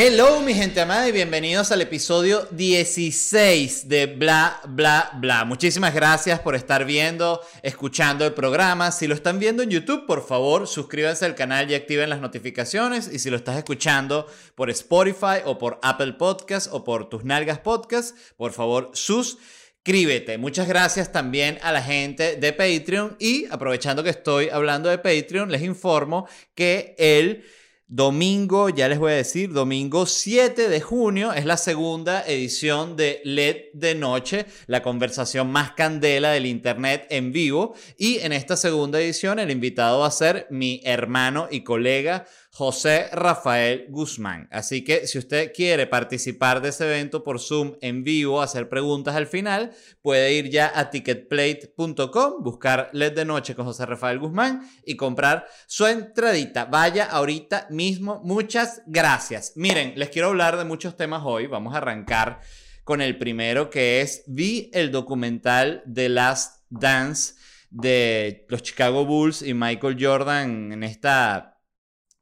Hello mi gente amada y bienvenidos al episodio 16 de Bla Bla Bla. Muchísimas gracias por estar viendo, escuchando el programa. Si lo están viendo en YouTube, por favor suscríbanse al canal y activen las notificaciones. Y si lo estás escuchando por Spotify o por Apple Podcast o por tus nalgas podcast, por favor suscríbete. Muchas gracias también a la gente de Patreon y aprovechando que estoy hablando de Patreon, les informo que el... Domingo, ya les voy a decir, domingo 7 de junio es la segunda edición de LED de Noche, la conversación más candela del Internet en vivo. Y en esta segunda edición el invitado va a ser mi hermano y colega José Rafael Guzmán. Así que si usted quiere participar de ese evento por Zoom en vivo, hacer preguntas al final, puede ir ya a ticketplate.com, buscar LED de noche con José Rafael Guzmán y comprar su entradita. Vaya ahorita mismo. Muchas gracias. Miren, les quiero hablar de muchos temas hoy. Vamos a arrancar con el primero que es vi el documental The Last Dance de los Chicago Bulls y Michael Jordan en esta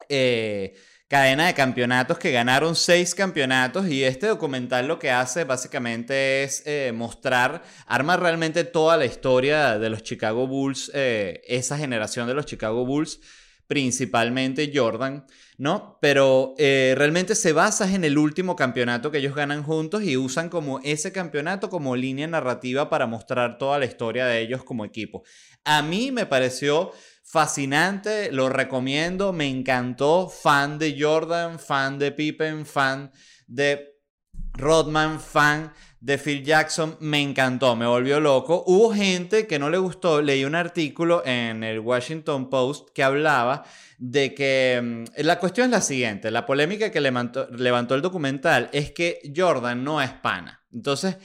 eh, cadena de campeonatos que ganaron seis campeonatos y este documental lo que hace básicamente es eh, mostrar, arma realmente toda la historia de los Chicago Bulls, eh, esa generación de los Chicago Bulls, principalmente Jordan, ¿no? Pero realmente se basa en el último campeonato que ellos ganan juntos y usan como ese campeonato como línea narrativa para mostrar toda la historia de ellos como equipo. A mí me pareció fascinante, lo recomiendo, me encantó, fan de Jordan, fan de Pippen, fan de Rodman, fan de Phil Jackson, me encantó, me volvió loco. Hubo gente que no le gustó, leí un artículo en el Washington Post que hablaba de que mm, la cuestión es la siguiente, la polémica que levantó, levantó el documental es que Jordan no es pana. Entonces,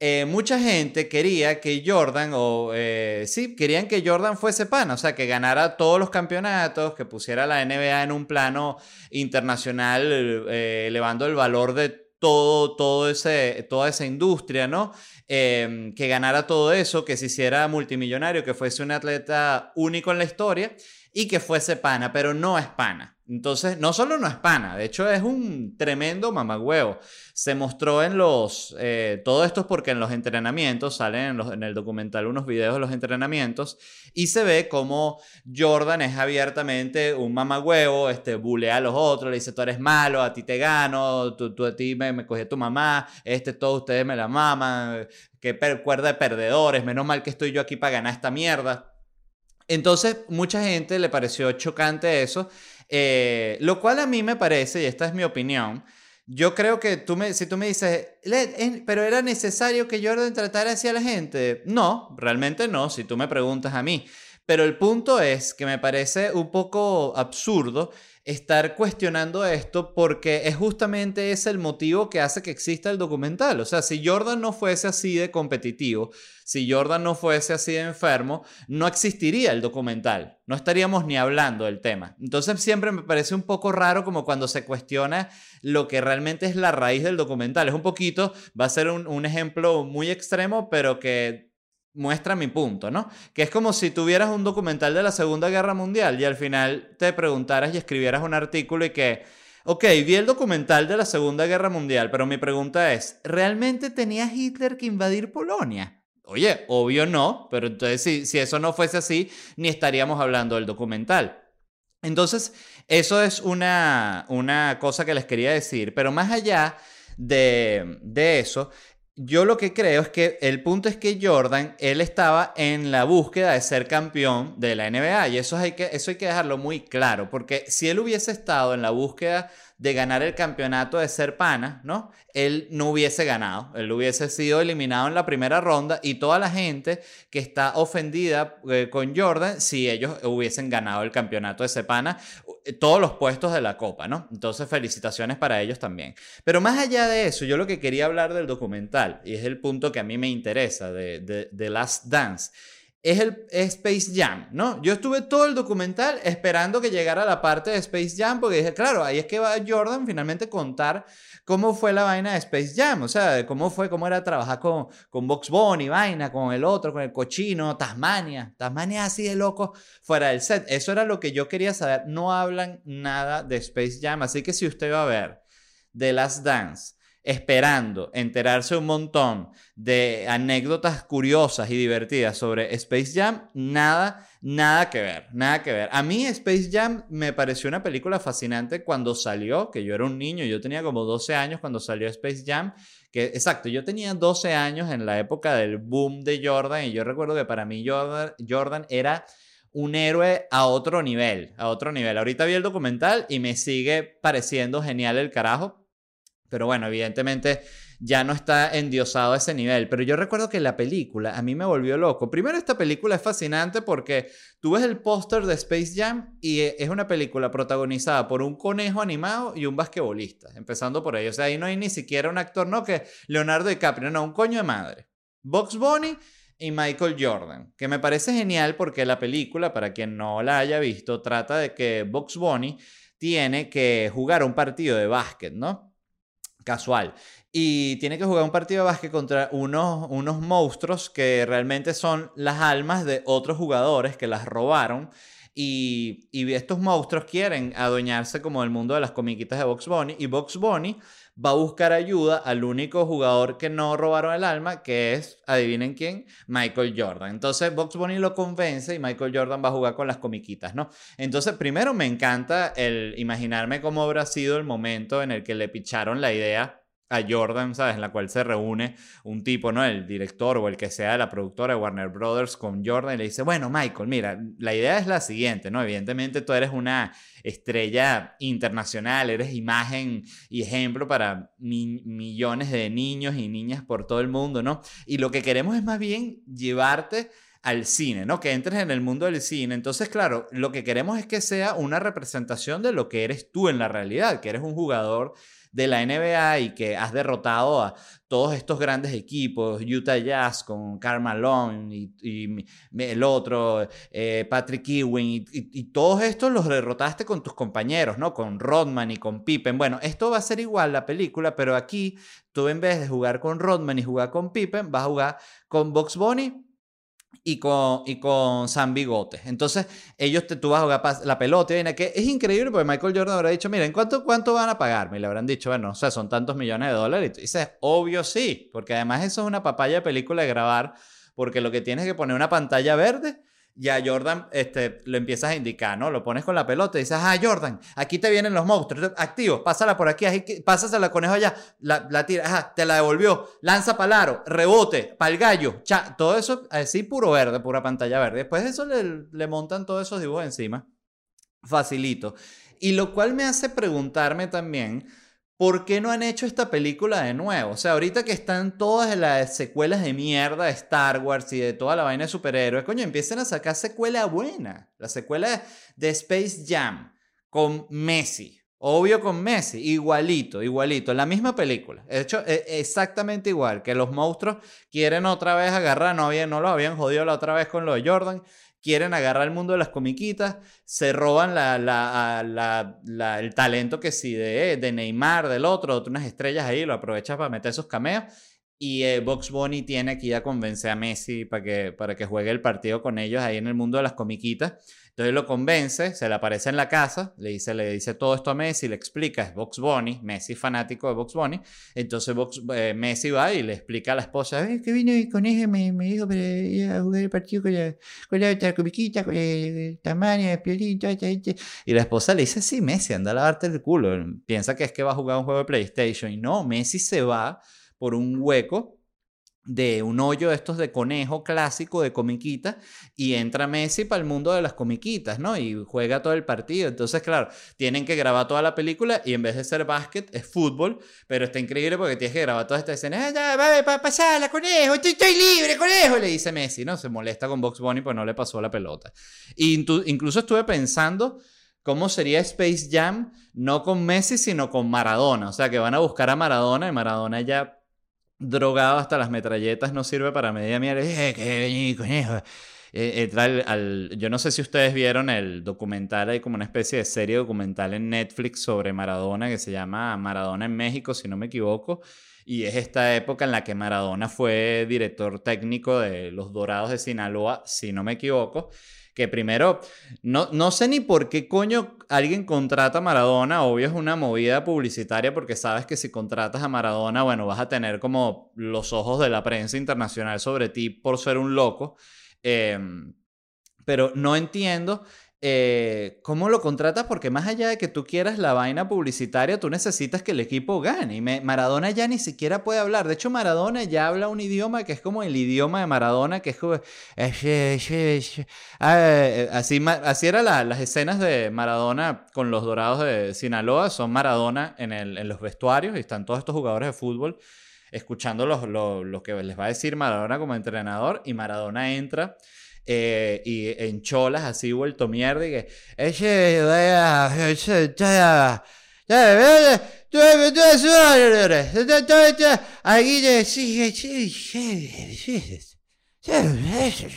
eh, mucha gente quería que Jordan, o eh, sí, querían que Jordan fuese pana, o sea, que ganara todos los campeonatos, que pusiera la NBA en un plano internacional, eh, elevando el valor de todo, todo ese, toda esa industria, ¿no? Em, que ganara todo eso, que se hiciera multimillonario, que fuese un atleta único en la historia y que fuese pana, pero no es pana. Entonces, no solo no es pana, de hecho es un tremendo mamagüevo. Se mostró en los, eh, todo esto es porque en los entrenamientos, salen en, el documental unos videos de los entrenamientos, y se ve como Jordan es abiertamente un mamagüevo, este, bulea a los otros, le dice, tú eres malo, a ti te gano, tú, a ti me, me cogí tu mamá, este, todos ustedes me la maman, que cuerda de perdedores, menos mal que estoy yo aquí para ganar esta mierda. Entonces, mucha gente le pareció chocante eso eh, lo cual a mí me parece, y esta es mi opinión, yo creo que tú me, si tú me dices, pero era necesario que Jordan tratara así la gente. No, realmente no, si tú me preguntas a mí. Pero el punto es que me parece un poco absurdo estar cuestionando esto porque es justamente ese el motivo que hace que exista el documental. O sea, si Jordan no fuese así de competitivo, si Jordan no fuese así de enfermo, no existiría el documental. No estaríamos ni hablando del tema. Entonces siempre me parece un poco raro como cuando se cuestiona lo que realmente es la raíz del documental. Es un poquito, va a ser un, un ejemplo muy extremo, pero que muestra mi punto, ¿no? Que es como si tuvieras un documental de la Segunda Guerra Mundial y al final te preguntaras y escribieras un artículo y que, ok, vi el documental de la Segunda Guerra Mundial, pero mi pregunta es, ¿realmente tenía Hitler que invadir Polonia? Oye, obvio no, pero entonces si, si eso no fuese así, ni estaríamos hablando del documental. Entonces, eso es una, una cosa que les quería decir, pero más allá de, de eso, yo lo que creo es que el punto es que Jordan, él estaba en la búsqueda de ser campeón de la NBA y eso hay que, eso hay que dejarlo muy claro, porque si él hubiese estado en la búsqueda de ganar el campeonato de ser pana, ¿no? Él no hubiese ganado, él hubiese sido eliminado en la primera ronda y toda la gente que está ofendida eh, con Jordan si ellos hubiesen ganado el campeonato de ser pana, todos los puestos de la copa, ¿no? Entonces felicitaciones para ellos también. Pero más allá de eso, yo lo que quería hablar del documental, y es el punto que a mí me interesa de, de, de Last Dance, es el Space Jam, ¿no? Yo estuve todo el documental esperando que llegara la parte de Space Jam, porque dije, claro, ahí es que va Jordan finalmente contar cómo fue la vaina de Space Jam, o sea, cómo fue, cómo era trabajar con, con Box Bunny, vaina, con el otro, con el cochino, Tasmania, Tasmania así de loco fuera del set. Eso era lo que yo quería saber. No hablan nada de Space Jam, así que si usted va a ver The Last Dance, esperando enterarse un montón de anécdotas curiosas y divertidas sobre Space Jam, nada, nada que ver, nada que ver. A mí Space Jam me pareció una película fascinante cuando salió, que yo era un niño, yo tenía como 12 años cuando salió Space Jam, que exacto, yo tenía 12 años en la época del boom de Jordan y yo recuerdo que para mí Jordan, Jordan era un héroe a otro nivel, a otro nivel. Ahorita vi el documental y me sigue pareciendo genial el carajo. Pero bueno, evidentemente ya no está endiosado a ese nivel. Pero yo recuerdo que la película a mí me volvió loco. Primero, esta película es fascinante porque tú ves el póster de Space Jam y e, es una película protagonizada por un conejo animado y un basquetbolista. Empezando por ahí. O sea, ahí no hay ni siquiera un actor, no, que Leonardo DiCaprio, no, un coño de madre. Box Bunny y Michael Jordan, que me parece genial porque la película, para quien no la haya visto, trata de que Box Bunny tiene que jugar un partido de básquet, ¿no? Casual. Y tiene que jugar un partido de básquet contra unos, unos monstruos que realmente son las almas de otros jugadores que las robaron. Y, estos monstruos quieren adueñarse como del mundo de las comiquitas de Box Bunny. Y Box Bunny va a buscar ayuda al único jugador que no robaron el alma, que es, adivinen quién, Michael Jordan. Entonces Box Bunny lo convence y Michael Jordan va a jugar con las comiquitas, ¿no? Entonces, primero me encanta el imaginarme cómo habrá sido el momento en el que le picharon la idea a Jordan, ¿sabes? En la cual se reúne un tipo, ¿no? El director o el que sea de la productora de Warner Brothers con Jordan y le dice, bueno, Michael, mira, la idea es la siguiente, ¿no? Evidentemente tú eres una estrella internacional, eres imagen y ejemplo para millones de niños y niñas por todo el mundo, ¿no? Y lo que queremos es más bien llevarte al cine, ¿no? Que entres en el mundo del cine. Entonces, claro, lo que queremos es que sea una representación de lo que eres tú en la realidad, que eres un jugador de la NBA y que has derrotado a todos estos grandes equipos, Utah Jazz con Karl Malone y, el otro, eh, Patrick Ewing, y, todos estos los derrotaste con tus compañeros, ¿no? Con Rodman y con Pippen. Bueno, esto va a ser igual la película, pero aquí tú en vez de jugar con Rodman y jugar con Pippen, vas a jugar con Box Bunny y con, y con San Bigote. Entonces, ellos te, tú vas a la pelota y que es increíble porque Michael Jordan habrá dicho, miren, ¿cuánto, ¿cuánto van a pagarme? Y le habrán dicho, bueno, o sea, son tantos millones de dólares. Y dices, obvio sí, porque además eso es una papaya de película de grabar, porque lo que tienes es que poner una pantalla verde ya Jordan este, lo empiezas a indicar, ¿no? Lo pones con la pelota y dices, ah, Jordan, aquí te vienen los monstruos, activo, pásala por aquí, pásasela al conejo allá, la, la tira, ajá, te la devolvió, lanza palaro, rebote, pal gallo, cha, todo eso así puro verde, pura pantalla verde. Después de eso le, le montan todos esos dibujos encima. Facilito. Y lo cual me hace preguntarme también, ¿por qué no han hecho esta película de nuevo? O sea, ahorita que están todas las secuelas de mierda de Star Wars y de toda la vaina de superhéroes, coño, empiecen a sacar secuela buena. La secuela de Space Jam con Messi. Obvio con Messi, igualito, igualito, la misma película. De hecho, e, exactamente igual, que los monstruos quieren otra vez agarrar, no, habían, no lo habían jodido la otra vez con lo de Jordan, quieren agarrar el mundo de las comiquitas, se roban el talento que sí de, de Neymar, del otro, unas estrellas ahí, lo aprovechas para meter esos cameos. Y eh, Box Bunny tiene que ir a convencer a Messi para que, para que juegue el partido con ellos ahí en el mundo de las comiquitas. Entonces lo convence, se le aparece en la casa, le dice, le dice todo esto a Messi, le explica, es Box Bunny, Messi fanático de Box Bunny. Entonces eh, Messi va y le explica a la esposa, eh, que vino con ella, me, me dijo para ir a jugar el partido con la, con la otra comiquita, con el tamaño, el piolín, Y la esposa le dice, sí, Messi, anda a lavarte el culo. Piensa que es que va a jugar un juego de PlayStation. Y no, Messi se va por un hueco de un hoyo de estos de conejo clásico de comiquita y entra Messi para el mundo de las comiquitas, ¿no? Y juega todo el partido. Entonces, claro, tienen que grabar toda la película y en vez de ser básquet es fútbol, pero está increíble porque tienes que grabar toda esta escena. ¡Ah, ya, va, pa, pasala, conejo! Estoy, estoy, libre, conejo! Le dice Messi, ¿no? Se molesta con Box Bunny pues no le pasó la pelota. Y incluso estuve pensando cómo sería Space Jam no con Messi, sino con Maradona. O sea, que van a buscar a Maradona y Maradona ya drogado hasta las metralletas no sirve para media mierda. Eh, que conejo. Eh, eh, al, yo no sé si ustedes vieron el documental, hay como una especie de serie documental en Netflix sobre Maradona que se llama Maradona en México, si no me equivoco. Y es esta época en la que Maradona fue director técnico de los Dorados de Sinaloa, si no me equivoco que primero, no, no sé ni por qué coño alguien contrata a Maradona, obvio es una movida publicitaria porque sabes que si contratas a Maradona, bueno, vas a tener como los ojos de la prensa internacional sobre ti por ser un loco, em, pero no entiendo eh, ¿cómo lo contratas? Porque más allá de que tú quieras la vaina publicitaria, tú necesitas que el equipo gane. Y Maradona ya ni siquiera puede hablar. De hecho, Maradona ya habla un idioma que es como el idioma de Maradona, que es como... Ah, así, así eran las escenas de Maradona con los Dorados de Sinaloa. Son Maradona en, el, en los vestuarios y están todos estos jugadores de fútbol escuchando lo que les va a decir Maradona como entrenador y Maradona entra eh, y en cholas así vuelto mierda y que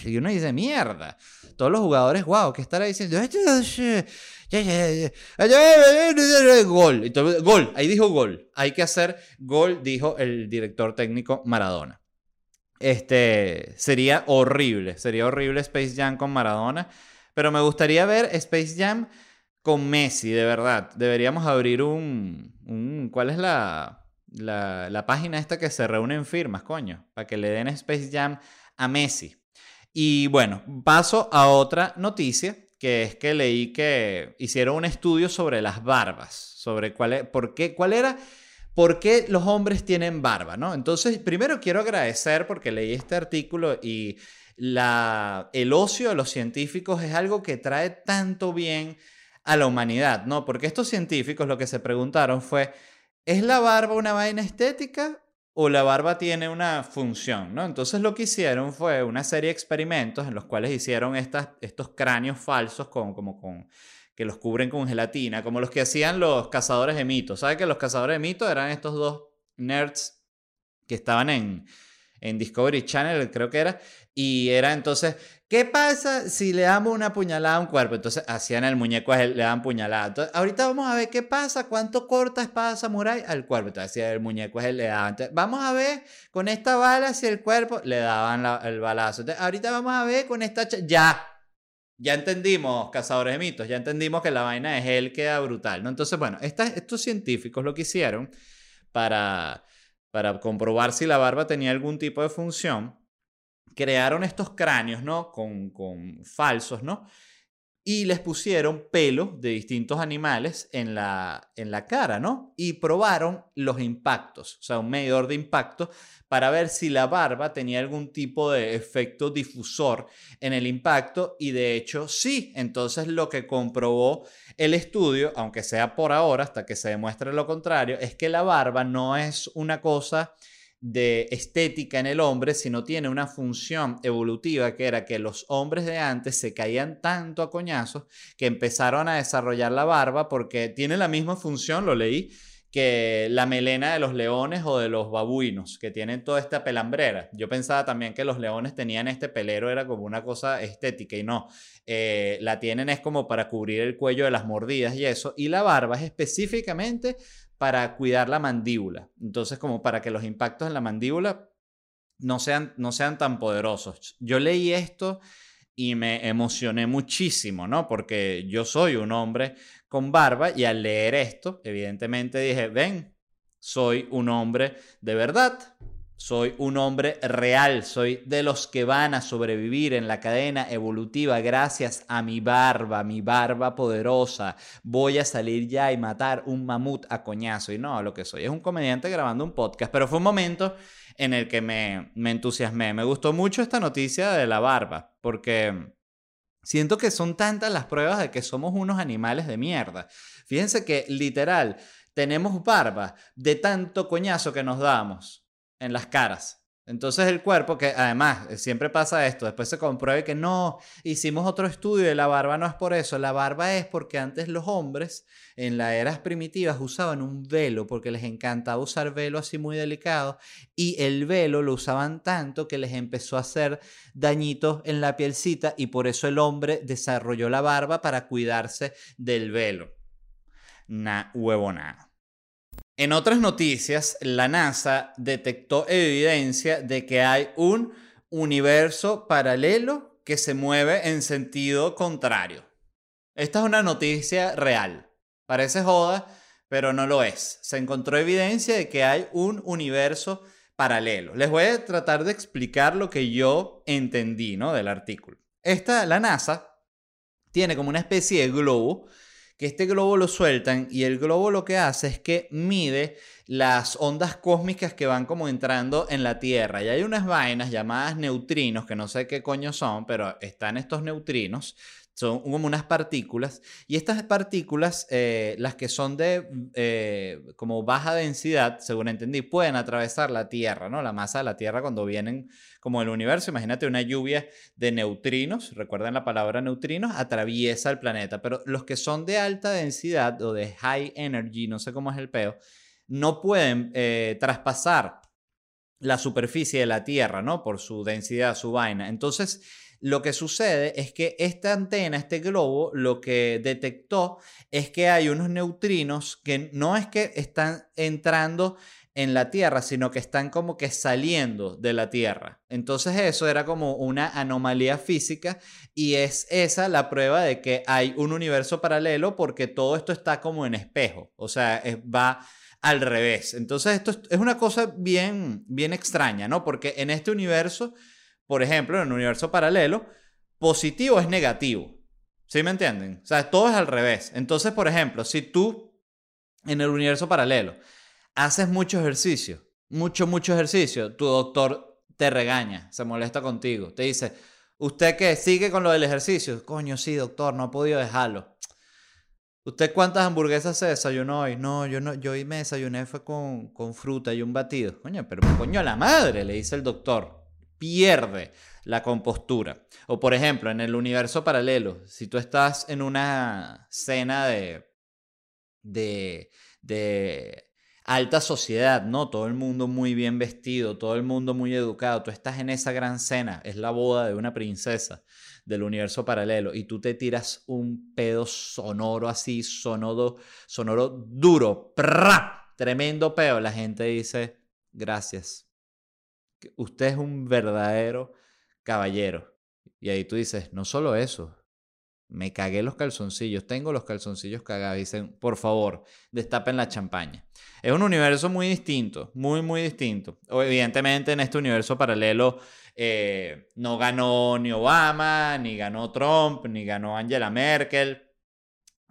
y uno dice mierda todos los jugadores wow que estará diciendo gol gol ahí dijo gol hay que hacer gol dijo el director técnico Maradona este, sería horrible, sería horrible Space Jam con Maradona, pero me gustaría ver Space Jam con Messi, de verdad. Deberíamos abrir un, un ¿cuál es la, la, la página esta que se reúnen firmas, coño? Para que le den Space Jam a Messi. Y bueno, paso a otra noticia, que es que leí que hicieron un estudio sobre las barbas, sobre cuál, e, por qué, cuál era ¿Por qué los hombres tienen barba? ¿no? Entonces, primero quiero agradecer porque leí este artículo y la, el ocio de los científicos es algo que trae tanto bien a la humanidad, ¿no? Porque estos científicos lo que se preguntaron fue, ¿es la barba una vaina estética o la barba tiene una función, ¿no? Entonces lo que hicieron fue una serie de experimentos en los cuales hicieron estas, estos cráneos falsos con, con que los cubren con gelatina, como los que hacían los cazadores de mitos. ¿Sabes que los cazadores de mitos eran estos dos nerds que estaban en, en Discovery Channel, creo que era, y era entonces, ¿qué pasa si le damos una puñalada a un cuerpo? Entonces hacían el muñeco, le dan puñalada. Entonces, ahorita vamos a ver qué pasa, cuánto corta espada samurai al cuerpo. Entonces hacía el muñeco, es el le daban. vamos a ver con esta bala si el cuerpo le daban el balazo. Entonces, ahorita vamos a ver con esta... Ya, ya entendimos, cazadores de mitos, ya entendimos que la vaina es él queda brutal, ¿no? Entonces, bueno, estos científicos lo que hicieron para, para comprobar si la barba tenía algún tipo de función, crearon estos cráneos, ¿no? Con, con falsos, ¿no? y les pusieron pelo de distintos animales en la, en la cara, ¿no? Y probaron los impactos, o sea, un medidor de impacto para ver si la barba tenía algún tipo de efecto difusor en el impacto y de hecho sí, entonces lo que comprobó el estudio, aunque sea por ahora, hasta que se demuestre lo contrario, es que la barba no es una cosa de estética en el hombre, sino tiene una función evolutiva que era que los hombres de antes se caían tanto a coñazos que empezaron a desarrollar la barba porque tiene la misma función, lo leí, que la melena de los leones o de los babuinos, que tienen toda esta pelambrera. Yo pensaba también que los leones tenían este pelero, era como una cosa estética y no, eh, la tienen es como para cubrir el cuello de las mordidas y eso, y la barba es específicamente para cuidar la mandíbula. Entonces, como para que los impactos en la mandíbula no sean, no sean tan poderosos. Yo leí esto y me emocioné muchísimo, ¿no? Porque yo soy un hombre con barba y al leer esto, evidentemente dije, ven, soy un hombre de verdad, Soy un hombre real, soy de los que van a sobrevivir en la cadena evolutiva gracias a mi barba, mi barba poderosa. Voy a salir ya y matar un mamut a coñazo. Y no, lo que soy es un comediante grabando un podcast. Pero fue un momento en el que me, me entusiasmé. Me gustó mucho esta noticia de la barba, porque siento que son tantas las pruebas de que somos unos animales de mierda. Fíjense que literal tenemos barba de tanto coñazo que nos damos en las caras. Entonces el cuerpo, que además eh, siempre pasa esto, después se compruebe que no, hicimos otro estudio y la barba no es por eso, la barba es porque antes los hombres en las eras primitivas usaban un velo porque les encantaba usar velo así muy delicado y el velo lo usaban tanto que les empezó a hacer dañitos en la pielcita y por eso el hombre desarrolló la barba para cuidarse del velo. Na huevonada. En otras noticias, la NASA detectó evidencia de que hay un universo paralelo que se mueve en sentido contrario. Esta es una noticia real. Parece joda, pero no lo es. Se encontró evidencia de que hay un universo paralelo. Les voy a tratar de explicar lo que yo entendí ¿no? del artículo. Esta, la NASA, tiene como una especie de globo que este globo lo sueltan y el globo lo que hace es que mide las ondas cósmicas que van como entrando en la Tierra. Y hay unas vainas llamadas neutrinos, que no sé qué coño son, pero están estos neutrinos, son como unas partículas. Y estas partículas, eh, las que son de eh, como baja densidad, según entendí, pueden atravesar la Tierra, ¿no? La masa de la Tierra cuando vienen como el universo. Imagínate una lluvia de neutrinos, recuerden la palabra neutrinos, atraviesa el planeta. Pero los que son de alta densidad o de high energy, no sé cómo es el peo, no pueden eh, traspasar la superficie de la Tierra, ¿no? Por su densidad, su vaina. Entonces, lo que sucede es que esta antena, este globo, lo que detectó es que hay unos neutrinos que no es que están entrando en la Tierra, sino que están como que saliendo de la Tierra. Entonces eso era como una anomalía física y es esa la prueba de que hay un universo paralelo porque todo esto está como en espejo, o sea, va al revés. Entonces esto es una cosa bien, bien extraña, ¿no? Porque en este universo, por ejemplo, en un universo paralelo, positivo es negativo. ¿Sí me entienden? O sea, todo es al revés. Entonces, por ejemplo, si tú en el universo paralelo haces mucho ejercicio, mucho, mucho ejercicio, tu doctor te regaña, se molesta contigo, te dice, ¿usted qué? ¿Sigue con lo del ejercicio? Coño, sí, doctor, no he podido dejarlo. ¿Usted cuántas hamburguesas se desayunó hoy? No, yo no, yo hoy me desayuné fue con, con fruta y un batido. Coño, pero coño la madre, le dice el doctor. Pierde la compostura. O por ejemplo, en el universo paralelo, si tú estás en una cena de, de, de alta sociedad, ¿no? Todo el mundo muy bien vestido, todo el mundo muy educado. Tú estás en esa gran cena, es la boda de una princesa del universo paralelo y tú te tiras un pedo sonoro así, sonoro, sonoro duro, tremendo pedo. La gente dice, gracias. Usted es un verdadero caballero. Y ahí tú dices, no solo eso, me cagué los calzoncillos, tengo los calzoncillos cagados. Dicen, por favor, destapen la champaña. Es un universo muy distinto, muy, muy distinto. Evidentemente, en este universo paralelo eh, no ganó ni Obama, ni ganó Trump, ni ganó Angela Merkel.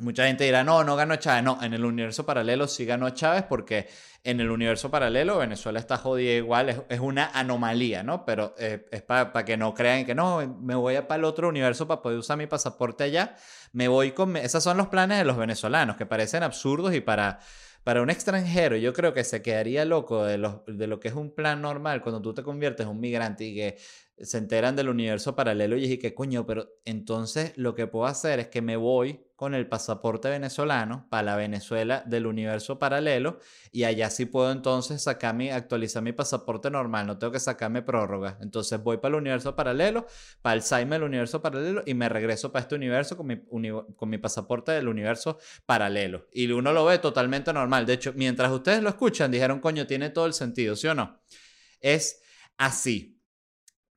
Mucha gente dirá, no, no ganó Chávez. No, en el universo paralelo sí ganó Chávez porque en el universo paralelo Venezuela está jodida igual, es, una anomalía, ¿no? Pero eh, es para que no crean que no, me voy para el otro universo para poder usar mi pasaporte allá. Me voy con... Esos son los planes de los venezolanos que parecen absurdos y para, para un extranjero yo creo que se quedaría loco de, de lo que es un plan normal cuando tú te conviertes en un migrante y que se enteran del universo paralelo y dije que coño, pero entonces lo que puedo hacer es que me voy con el pasaporte venezolano para la Venezuela del universo paralelo y allá sí puedo entonces sacar mi, actualizar mi pasaporte normal, no tengo que sacarme prórroga. Entonces voy para el universo paralelo, para el Saime del universo paralelo y me regreso para este universo con mi, con mi pasaporte del universo paralelo. Y uno lo ve totalmente normal. De hecho, mientras ustedes lo escuchan, dijeron, coño, tiene todo el sentido, ¿sí o no? Es así.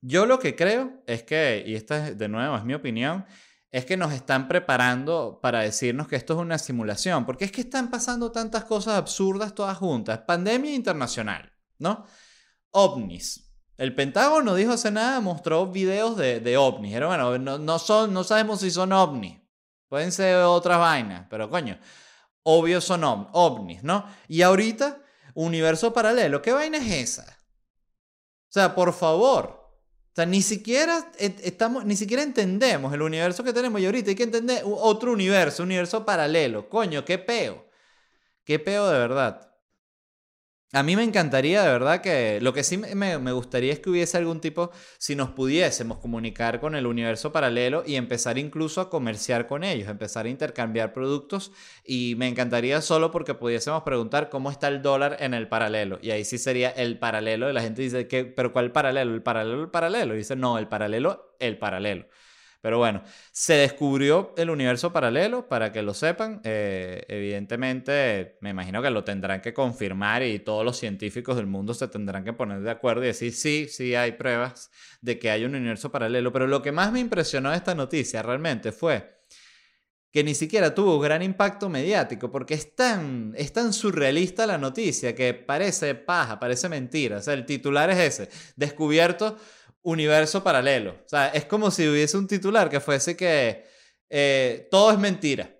Yo lo que creo es que, y esta de nuevo es mi opinión, es que nos están preparando para decirnos que esto es una simulación, porque es que están pasando tantas cosas absurdas todas juntas. Pandemia internacional, ¿no? ovnis. El Pentágono dijo hace nada, mostró videos de, de ovnis. Pero bueno, no, no, son, no sabemos si son ovnis. Pueden ser otras vainas, pero coño, obvio son ovnis, ¿no? Y ahorita, universo paralelo, ¿qué vaina es esa? O sea, por favor. O sea, ni siquiera, estamos, ni siquiera entendemos el universo que tenemos y ahorita hay que entender otro universo, un universo paralelo. Coño, qué peo. Qué peo de verdad. A mí me encantaría, de verdad, que lo que sí me, gustaría es que hubiese algún tipo, si nos pudiésemos comunicar con el universo paralelo y empezar incluso a comerciar con ellos, empezar a intercambiar productos y me encantaría solo porque pudiésemos preguntar cómo está el dólar en el paralelo y ahí sí sería el paralelo y la gente dice, que, pero ¿cuál paralelo? ¿El paralelo? ¿El paralelo? Y dice, no, el paralelo, el paralelo. Pero bueno, se descubrió el universo paralelo, para que lo sepan. Eh, evidentemente, me imagino que lo tendrán que confirmar y todos los científicos del mundo se tendrán que poner de acuerdo y decir, sí, sí hay pruebas de que hay un universo paralelo. Pero lo que más me impresionó de esta noticia realmente fue que ni siquiera tuvo gran impacto mediático, porque es tan, es tan surrealista la noticia que parece paja, parece mentira. O sea, el titular es ese, descubierto universo paralelo. O sea, es como si hubiese un titular que fuese que eh, todo es mentira.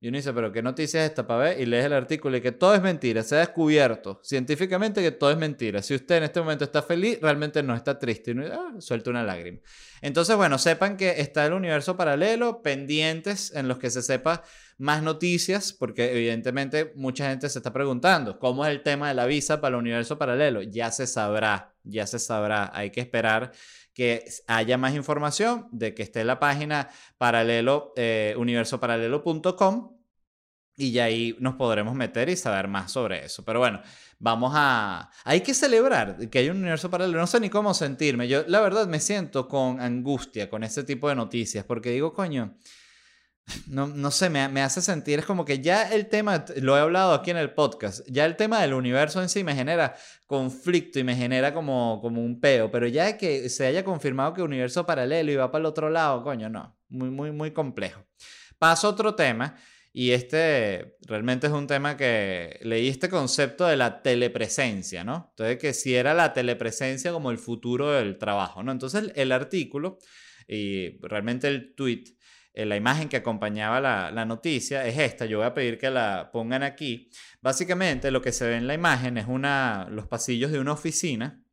Y uno dice, pero ¿qué noticia es esta ver? Y lees el artículo y que todo es mentira. Se ha descubierto científicamente que todo es mentira. Si usted en este momento está feliz, realmente no está triste. Y ah, suelta una lágrima. Entonces, bueno, sepan que está el universo paralelo, pendientes en los que se sepa más noticias, porque evidentemente mucha gente se está preguntando, ¿cómo es el tema de la visa para el universo paralelo? Ya se sabrá, ya se sabrá. Hay que esperar que haya más información, de que esté en la página paralelo, eh, universoparalelo.com y ya ahí nos podremos meter y saber más sobre eso. Pero bueno, vamos a... Hay que celebrar que hay un universo paralelo. No sé ni cómo sentirme. Yo la verdad me siento con angustia con este tipo de noticias porque digo, coño, no, no sé, me, me, hace sentir, es como que ya el tema, lo he hablado aquí en el podcast, ya el tema del universo en sí me genera conflicto y me genera como, como un peo, pero ya que se haya confirmado que universo paralelo y va para el otro lado, coño, no, muy, muy, muy complejo. Paso a otro tema, y este realmente es un tema que leí este concepto de la telepresencia, ¿no? Entonces, que si era la telepresencia como el futuro del trabajo, ¿no? Entonces, el, artículo y realmente el tweet la imagen que acompañaba la, noticia es esta. Yo voy a pedir que la pongan aquí. Básicamente lo que se ve en la imagen es una, los pasillos de una oficina.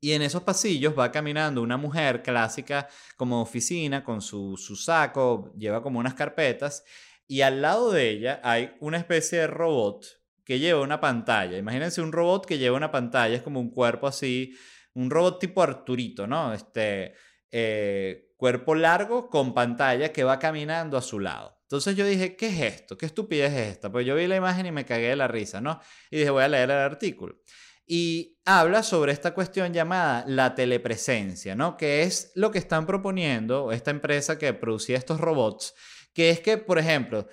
Y en esos pasillos va caminando una mujer clásica como oficina con su, su saco, lleva como unas carpetas. Y al lado de ella hay una especie de robot que lleva una pantalla. Imagínense un robot que lleva una pantalla, es como un cuerpo así, un robot tipo Arturito, ¿no? Este, eh, cuerpo largo con pantalla que va caminando a su lado. Entonces yo dije, ¿qué es esto? ¿Qué estupidez es esta? Pues yo vi la imagen y me cagué de la risa, ¿no? Y dije, voy a leer el artículo. Y habla sobre esta cuestión llamada la telepresencia, ¿no? Que es lo que están proponiendo esta empresa que producía estos robots, que es que, por ejemplo,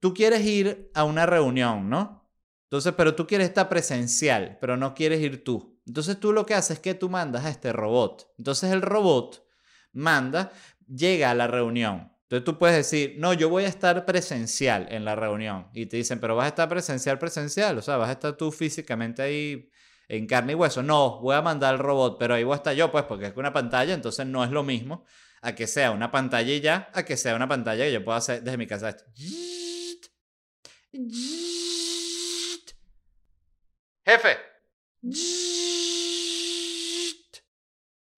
tú quieres ir a una reunión, ¿no? Entonces, pero tú quieres estar presencial, pero no quieres ir tú. Entonces tú lo que haces es que tú mandas a este robot. Entonces el robot manda, llega a la reunión. Entonces tú puedes decir, no, yo voy a estar presencial en la reunión. Y te dicen, pero vas a estar presencial, presencial. O sea, vas a estar tú físicamente ahí en carne y hueso. No, voy a mandar al robot, pero ahí voy a estar yo, pues, porque es una pantalla, entonces no es lo mismo a que sea una pantalla y ya, a que sea una pantalla que yo pueda hacer desde mi casa. Jefe.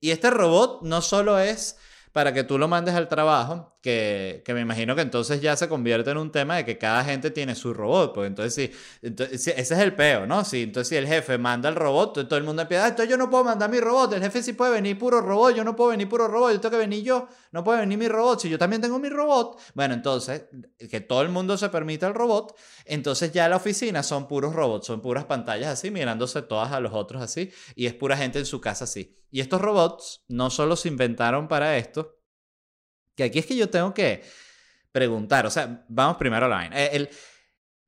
Y este robot no solo es para que tú lo mandes al trabajo, que, me imagino que entonces ya se convierte en un tema de que cada gente tiene su robot, pues entonces sí, ese es el peo, ¿no? Sí, entonces si el jefe manda el robot, todo el mundo empieza, ah, entonces yo no puedo mandar mi robot, el jefe sí puede venir puro robot, yo no puedo venir puro robot, yo tengo que venir yo, no puede venir mi robot, si yo también tengo mi robot, bueno, entonces que todo el mundo se permita el robot, entonces ya la oficina son puros robots, son puras pantallas así, mirándose todas a los otros así, y es pura gente en su casa así. Y estos robots no solo se inventaron para esto, que aquí es que yo tengo que preguntar, o sea, vamos primero a la vaina. Eh,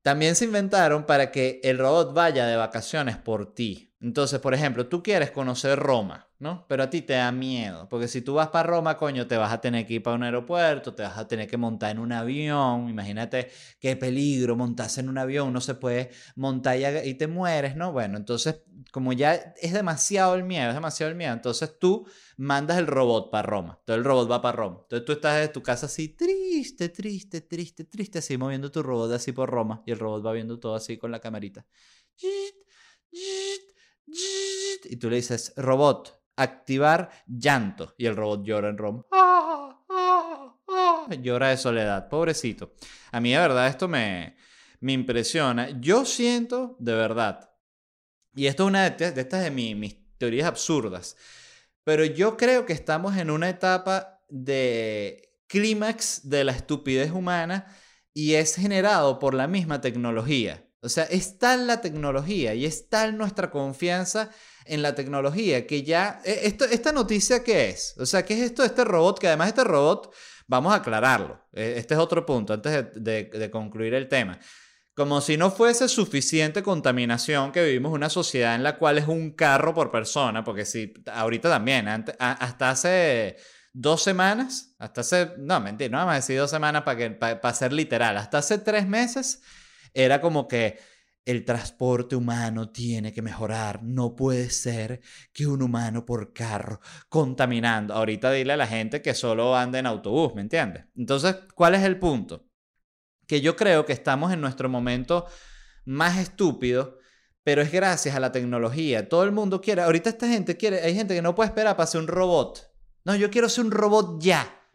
también se inventaron para que el robot vaya de vacaciones por ti. Entonces, por ejemplo, tú quieres conocer Roma, ¿no? Pero a ti te da miedo, porque si tú vas para Roma, coño, te vas a tener que ir para un aeropuerto, te vas a tener que montar en un avión, imagínate qué peligro montarse en un avión, no se puede montar y, te mueres, ¿no? Bueno, entonces como ya es demasiado el miedo, es demasiado el miedo, entonces tú mandas el robot para Roma. Entonces el robot va para Roma. Entonces tú estás en tu casa así, triste, triste, triste, triste, así moviendo tu robot así por Roma. Y el robot va viendo todo así con la camarita. Y tú le dices, robot, activar llanto. Y el robot llora en Roma. Llora de soledad, pobrecito. A mí de verdad esto me, me impresiona. Yo siento de verdad, y esto es una de, estas de mis teorías absurdas, pero yo creo que estamos en una etapa de clímax de la estupidez humana y es generado por la misma tecnología. O sea, es tal la tecnología y es tal nuestra confianza en la tecnología que ya... E, esto, ¿Esta noticia qué es? O sea, ¿qué es esto de este robot? Que además este robot, vamos a aclararlo. E, este es otro punto antes de concluir el tema. Como si no fuese suficiente contaminación que vivimos una sociedad en la cual es un carro por persona, porque si ahorita también, hasta hace dos semanas, hasta hace, no, mentira, no vamos a decir dos semanas para, para ser literal, hasta hace tres meses era como que el transporte humano tiene que mejorar. No puede ser que un humano por carro contaminando. Ahorita dile a la gente que solo anda en autobús, ¿me entiendes? Entonces, ¿cuál es el punto? que yo creo que estamos en nuestro momento más estúpido, pero es gracias a la tecnología. Todo el mundo quiere, ahorita esta gente quiere, hay gente que no puede esperar para ser un robot. No, yo quiero ser un robot ya.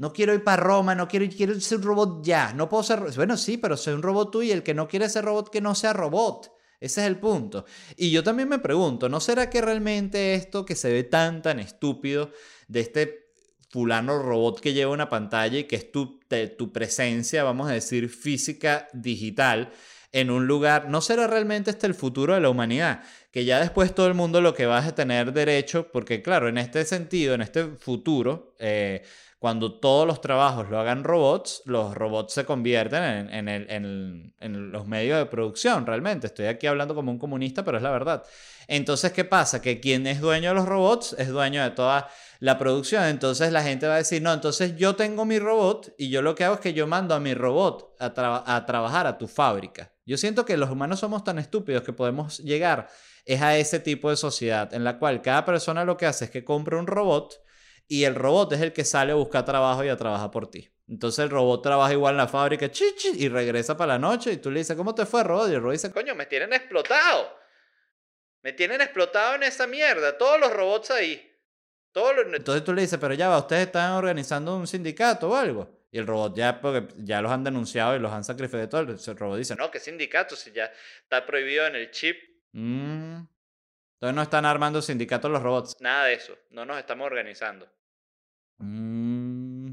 No quiero ir para Roma, no quiero, quiero ser un robot ya. No puedo ser, bueno, sí, pero soy un robot tú y el que no quiere ser robot, que no sea robot. Ese es el punto. Y yo también me pregunto, ¿no será que realmente esto que se ve tan, tan estúpido de este fulano robot que lleva una pantalla y que es tu, tu presencia, vamos a decir, física digital en un lugar, no será realmente este el futuro de la humanidad, que ya después todo el mundo lo que va a tener derecho, porque claro, en este sentido, en este futuro, eh, cuando todos los trabajos lo hagan robots, los robots se convierten en, en, en, los medios de producción, realmente. Estoy aquí hablando como un comunista, pero es la verdad. Entonces, ¿qué pasa? Que quien es dueño de los robots es dueño de toda la producción. Entonces la gente va a decir, no, entonces yo tengo mi robot y yo lo que hago es que yo mando a mi robot a trabajar a tu fábrica. Yo siento que los humanos somos tan estúpidos que podemos llegar es a ese tipo de sociedad en la cual cada persona lo que hace es que compra un robot y el robot es el que sale a buscar trabajo y a trabajar por ti. Entonces el robot trabaja igual en la fábrica chichi, y regresa para la noche y tú le dices, ¿cómo te fue, robot? Y el robot dice, coño, me tienen explotado. Me tienen explotado en esa mierda. Todos los robots ahí. Entonces tú le dices, pero ya va, ustedes están organizando un sindicato o algo. Y el robot ya, porque ya los han denunciado y los han sacrificado todo. El robot dice, no, ¿qué sindicato? Si ya está prohibido en el chip. Mm. Entonces no están armando sindicatos los robots. Nada de eso. No nos estamos organizando. Mm.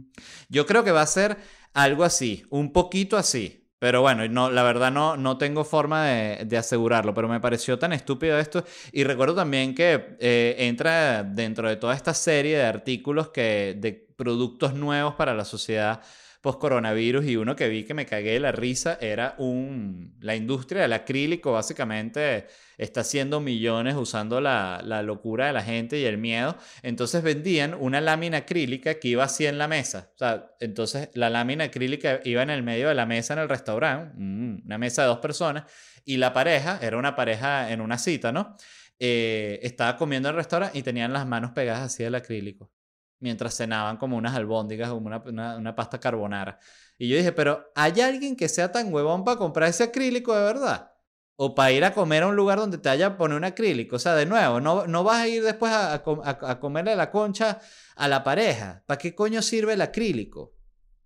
Yo creo que va a ser algo así, un poquito así. Pero bueno, no, la verdad no, no tengo forma de, asegurarlo, pero me pareció tan estúpido esto. Y recuerdo también que eh, entra dentro de toda esta serie de artículos que, de productos nuevos para la sociedad post-coronavirus y uno que vi que me cagué de la risa era un, la industria del acrílico básicamente está haciendo millones usando la, la, locura de la gente y el miedo. Entonces vendían una lámina acrílica que iba así en la mesa. O sea, entonces la lámina acrílica iba en el medio de la mesa en el restaurante, mm, una mesa de dos personas, y la pareja, era una pareja en una cita, ¿no? Eh, estaba comiendo en el restaurante y tenían las manos pegadas así del acrílico mientras cenaban como unas albóndigas, como una, una, pasta carbonara. Y yo dije, pero ¿hay alguien que sea tan huevón para comprar ese acrílico de verdad? O para ir a comer a un lugar donde te haya poner un acrílico. O sea, de nuevo, no, no vas a ir después a, a, a comerle la concha a la pareja. ¿Para qué coño sirve el acrílico?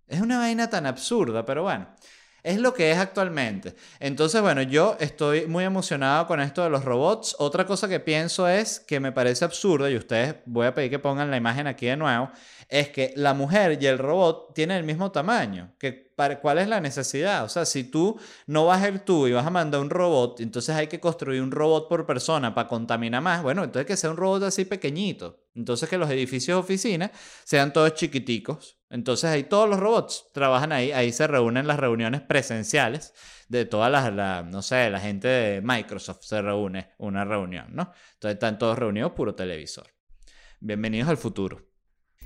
Es una vaina tan absurda, pero bueno. Es lo que es actualmente. Entonces, bueno, yo estoy muy emocionado con esto de los robots. Otra cosa que pienso es que me parece absurdo, y ustedes voy a pedir que pongan la imagen aquí de nuevo, es que la mujer y el robot tienen el mismo tamaño. Que, ¿Cuál es la necesidad? O sea, si tú no vas a ir tú y vas a mandar un robot, entonces hay que construir un robot por persona para contaminar más. Bueno, entonces que sea un robot así pequeñito. Entonces que los edificios oficinas sean todos chiquiticos. Entonces ahí todos los robots trabajan ahí. Ahí se reúnen las reuniones presenciales de todas las, no sé, la gente de Microsoft se reúne una reunión, ¿no? Entonces están todos reunidos puro televisor. Bienvenidos al futuro.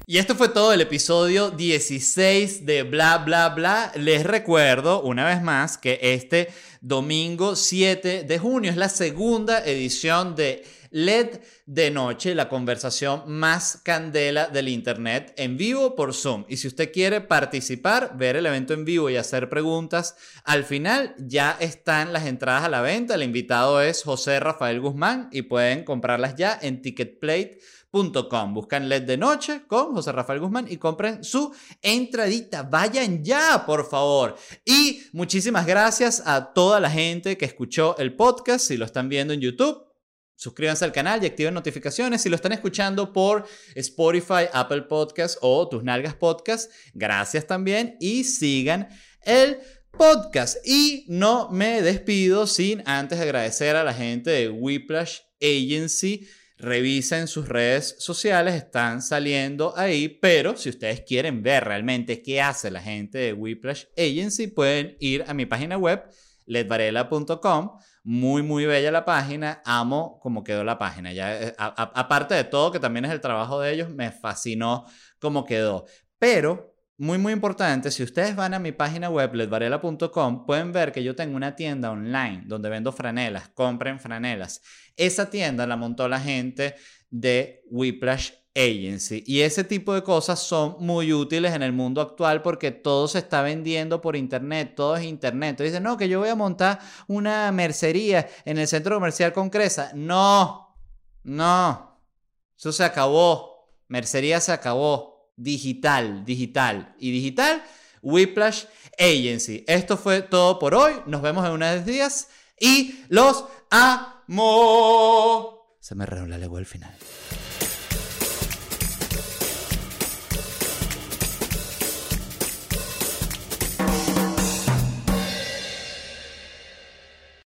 Y esto fue todo el episodio 16 de Bla Bla Bla. Les recuerdo una vez más que este domingo 7 de junio es la segunda edición de LED de noche, la conversación más candela del Internet en vivo por Zoom. Y si usted quiere participar, ver el evento en vivo y hacer preguntas, al final ya están las entradas a la venta. El invitado es José Rafael Guzmán y pueden comprarlas ya en Ticketplate Buscan LED de noche con José Rafael Guzmán y compren su entradita. Vayan ya, por favor. Y muchísimas gracias a toda la gente que escuchó el podcast. Si lo están viendo en YouTube, suscríbanse al canal y activen notificaciones. Si lo están escuchando por Spotify, Apple Podcast o Tus Nalgas Podcast, gracias también y sigan el podcast. Y no me despido sin antes agradecer a la gente de Whiplash Agency Revisen sus redes sociales, están saliendo ahí, pero si ustedes quieren ver realmente qué hace la gente de Whiplash Agency, pueden ir a mi página web, ledvarela.com. Muy, muy bella la página. Amo cómo quedó la página. Ya, eh, aparte de todo, que también es el trabajo de ellos, me fascinó cómo quedó. Pero muy, muy importante, si ustedes van a mi página web, ledvarela.com, pueden ver que yo tengo una tienda online donde vendo franelas, compren franelas. Esa tienda la montó la gente de Whiplash Agency. Y ese tipo de cosas son muy útiles en el mundo actual porque todo se está vendiendo por internet, todo es internet. Entonces dicen, no, que yo voy a montar una mercería en el centro comercial con Cresa. No, no, eso se acabó. Mercería se acabó digital, digital y digital, Whiplash Agency. Esto fue todo por hoy. Nos vemos en unos días y los amo. Se me reunió la al final.